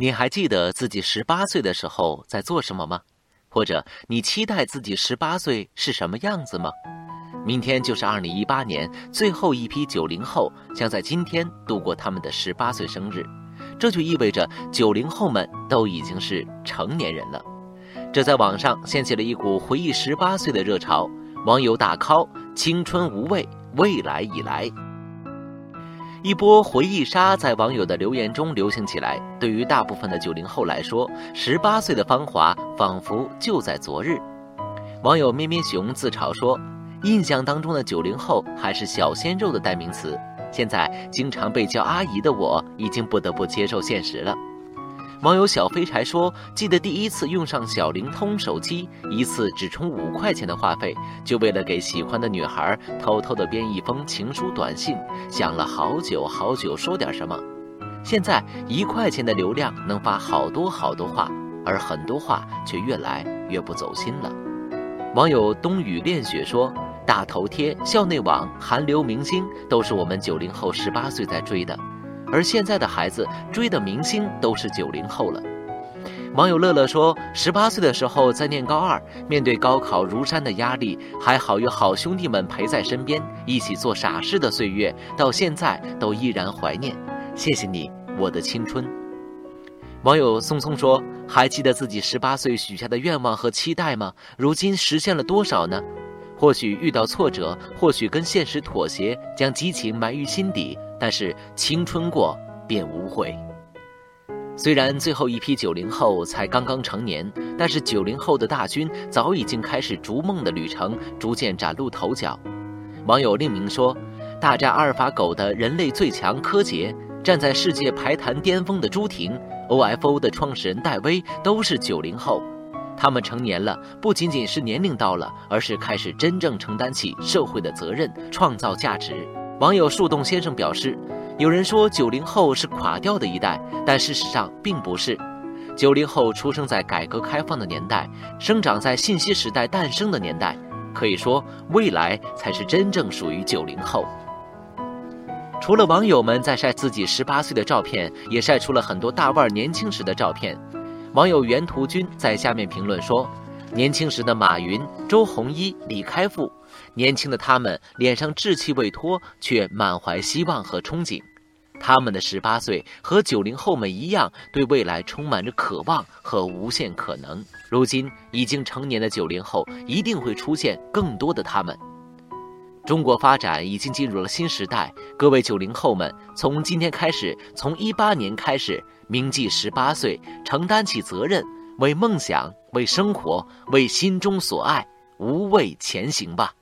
你还记得自己十八岁的时候在做什么吗？或者你期待自己十八岁是什么样子吗？明天就是二零一八年最后一批九零后将在今天度过他们的十八岁生日，这就意味着九零后们都已经是成年人了。这在网上掀起了一股回忆十八岁的热潮，网友大 call 青春无畏，未来已来。一波回忆杀在网友的留言中流行起来。对于大部分的九零后来说，十八岁的芳华仿佛就在昨日。网友咩咩熊自嘲说：“印象当中的九零后还是小鲜肉的代名词，现在经常被叫阿姨的我，已经不得不接受现实了。”网友小飞柴说：“记得第一次用上小灵通手机，一次只充五块钱的话费，就为了给喜欢的女孩偷偷的编一封情书短信，想了好久好久说点什么。现在一块钱的流量能发好多好多话，而很多话却越来越不走心了。”网友冬雨恋雪说：“大头贴、校内网、韩流明星，都是我们九零后十八岁在追的。”而现在的孩子追的明星都是九零后了。网友乐乐说：“十八岁的时候在念高二，面对高考如山的压力，还好有好兄弟们陪在身边，一起做傻事的岁月，到现在都依然怀念。谢谢你，我的青春。”网友松松说：“还记得自己十八岁许下的愿望和期待吗？如今实现了多少呢？或许遇到挫折，或许跟现实妥协，将激情埋于心底。”但是青春过便无悔。虽然最后一批九零后才刚刚成年，但是九零后的大军早已经开始逐梦的旅程，逐渐崭露头角。网友令明说：“大战阿尔法狗的人类最强柯洁，站在世界排坛巅峰的朱婷，OFO 的创始人戴威都是九零后。他们成年了，不仅仅是年龄到了，而是开始真正承担起社会的责任，创造价值。”网友树洞先生表示：“有人说九零后是垮掉的一代，但事实上并不是。九零后出生在改革开放的年代，生长在信息时代诞生的年代，可以说未来才是真正属于九零后。”除了网友们在晒自己十八岁的照片，也晒出了很多大腕年轻时的照片。网友袁图君在下面评论说：“年轻时的马云、周鸿祎、李开复。”年轻的他们脸上稚气未脱，却满怀希望和憧憬。他们的十八岁和九零后们一样，对未来充满着渴望和无限可能。如今已经成年的九零后，一定会出现更多的他们。中国发展已经进入了新时代，各位九零后们，从今天开始，从一八年开始，铭记十八岁，承担起责任，为梦想，为生活，为心中所爱。无畏前行吧。